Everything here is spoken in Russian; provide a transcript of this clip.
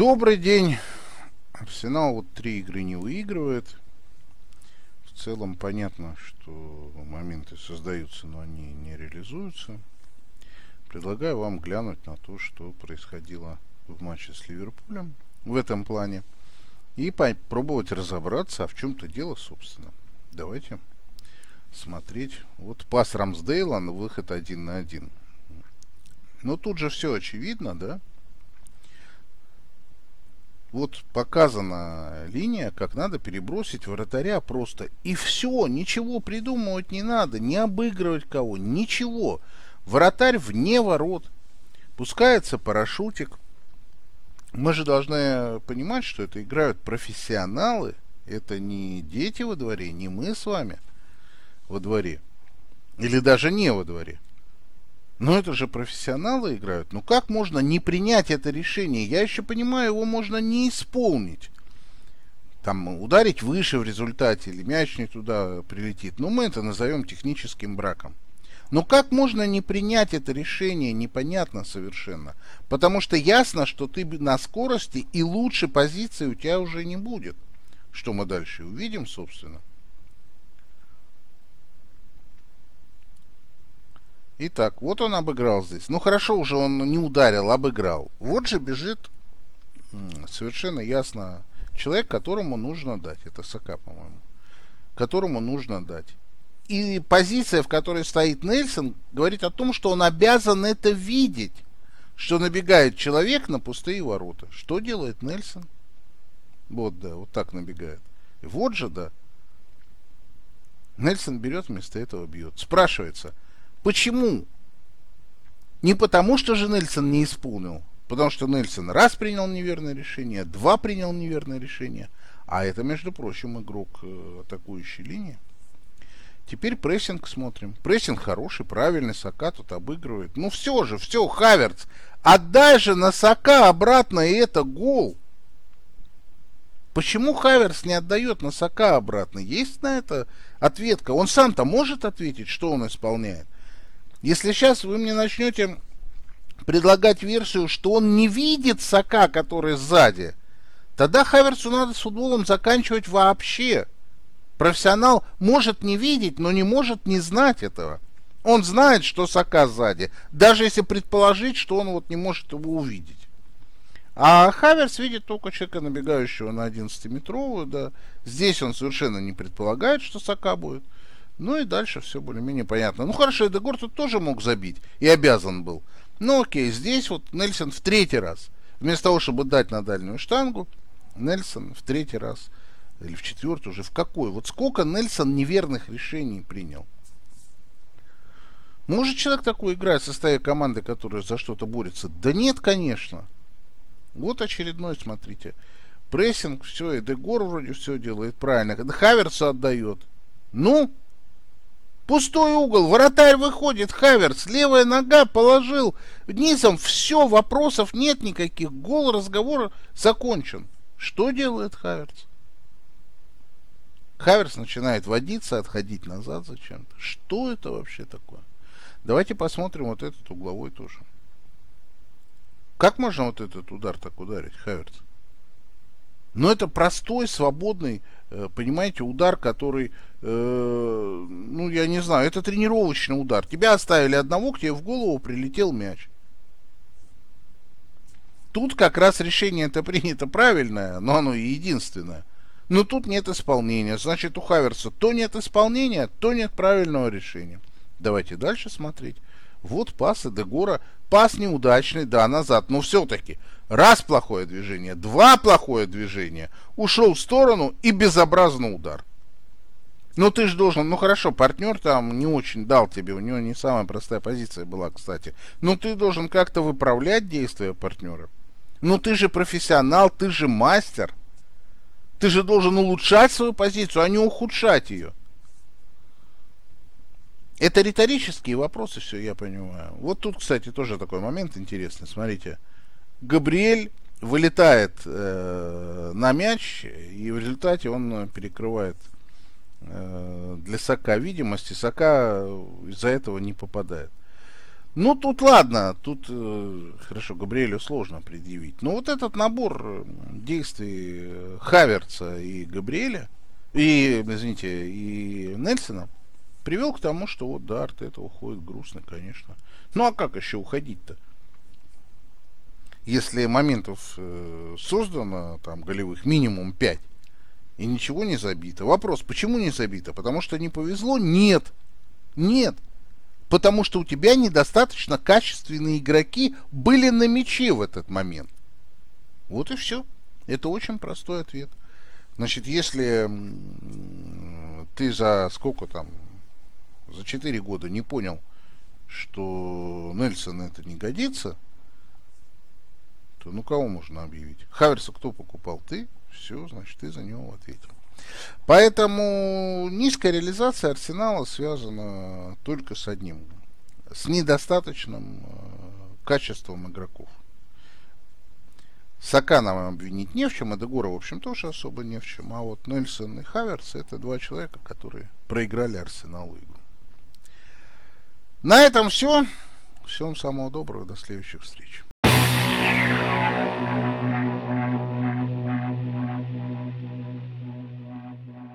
Добрый день. Арсенал вот три игры не выигрывает. В целом понятно, что моменты создаются, но они не реализуются. Предлагаю вам глянуть на то, что происходило в матче с Ливерпулем в этом плане. И попробовать разобраться, а в чем-то дело, собственно. Давайте смотреть. Вот пас Рамсдейла на выход один на один. Но тут же все очевидно, да? Вот показана линия, как надо перебросить вратаря просто. И все, ничего придумывать не надо, не обыгрывать кого, ничего. Вратарь вне ворот. Пускается парашютик. Мы же должны понимать, что это играют профессионалы. Это не дети во дворе, не мы с вами во дворе. Или даже не во дворе. Но это же профессионалы играют. Ну как можно не принять это решение? Я еще понимаю, его можно не исполнить. Там ударить выше в результате, или мяч не туда прилетит. Но мы это назовем техническим браком. Но как можно не принять это решение, непонятно совершенно. Потому что ясно, что ты на скорости и лучше позиции у тебя уже не будет. Что мы дальше увидим, собственно. Итак, вот он обыграл здесь. Ну хорошо, уже он не ударил, обыграл. Вот же бежит совершенно ясно человек, которому нужно дать. Это Сака, по-моему. Которому нужно дать. И позиция, в которой стоит Нельсон, говорит о том, что он обязан это видеть. Что набегает человек на пустые ворота. Что делает Нельсон? Вот, да, вот так набегает. Вот же, да. Нельсон берет вместо этого бьет. Спрашивается – Почему? Не потому, что же Нельсон не исполнил, потому что Нельсон раз принял неверное решение, два принял неверное решение, а это, между прочим, игрок э, атакующей линии. Теперь прессинг смотрим. Прессинг хороший, правильный, Сака тут обыгрывает. Ну все же, все, Хаверц, отдай же на Сака обратно, и это гол. Почему Хаверс не отдает на Сака обратно? Есть на это ответка. Он сам-то может ответить, что он исполняет. Если сейчас вы мне начнете предлагать версию, что он не видит Сака, который сзади, тогда Хаверсу надо с футболом заканчивать вообще. Профессионал может не видеть, но не может не знать этого. Он знает, что Сака сзади, даже если предположить, что он вот не может его увидеть. А Хаверс видит только человека, набегающего на 11-метровую, да. Здесь он совершенно не предполагает, что Сака будет. Ну и дальше все более-менее понятно. Ну хорошо, Эдегор тут тоже мог забить и обязан был. Ну окей, здесь вот Нельсон в третий раз. Вместо того, чтобы дать на дальнюю штангу, Нельсон в третий раз или в четвертый уже, в какой? Вот сколько Нельсон неверных решений принял? Может человек такой играет в составе команды, которая за что-то борется? Да нет, конечно. Вот очередной, смотрите. Прессинг, все, и Эдегор вроде все делает правильно. Хаверцу отдает. Ну, Пустой угол, вратарь выходит, Хаверц, левая нога положил низом, все, вопросов нет никаких, гол, разговор закончен. Что делает Хаверц? Хаверс начинает водиться, отходить назад зачем-то. Что это вообще такое? Давайте посмотрим вот этот угловой тоже. Как можно вот этот удар так ударить, Хаверс? Но это простой, свободный, э, понимаете, удар, который, э, ну, я не знаю, это тренировочный удар. Тебя оставили одного, к тебе в голову прилетел мяч. Тут как раз решение это принято правильное, но оно и единственное. Но тут нет исполнения. Значит, у Хаверса то нет исполнения, то нет правильного решения. Давайте дальше смотреть. Вот пас Эдегора. Пас неудачный, да, назад. Но все-таки раз плохое движение, два плохое движение. Ушел в сторону и безобразный удар. Ну ты же должен, ну хорошо, партнер там не очень дал тебе, у него не самая простая позиция была, кстати. Но ты должен как-то выправлять действия партнера. Ну ты же профессионал, ты же мастер. Ты же должен улучшать свою позицию, а не ухудшать ее. Это риторические вопросы, все, я понимаю. Вот тут, кстати, тоже такой момент интересный. Смотрите, Габриэль вылетает э, на мяч, и в результате он перекрывает э, для Сака видимости. Сака из-за этого не попадает. Ну, тут ладно, тут э, хорошо, Габриэлю сложно предъявить. Но вот этот набор действий э, Хаверца и Габриэля, и, извините, и Нельсона, привел к тому, что вот, да, Артета уходит грустно, конечно. Ну, а как еще уходить-то? Если моментов э, создано, там, голевых, минимум 5, и ничего не забито. Вопрос, почему не забито? Потому что не повезло? Нет. Нет потому что у тебя недостаточно качественные игроки были на мяче в этот момент. Вот и все. Это очень простой ответ. Значит, если ты за сколько там, за 4 года не понял, что Нельсон это не годится, то ну кого можно объявить? Хаверса кто покупал? Ты? Все, значит, ты за него ответил. Поэтому низкая реализация арсенала связана только с одним, с недостаточным э, качеством игроков. Сака нам обвинить не в чем, и Дегора, в общем, тоже особо не в чем. А вот Нельсон и Хаверс это два человека, которые проиграли Арсеналу игру. На этом все. Всем самого доброго. До следующих встреч. Yeah.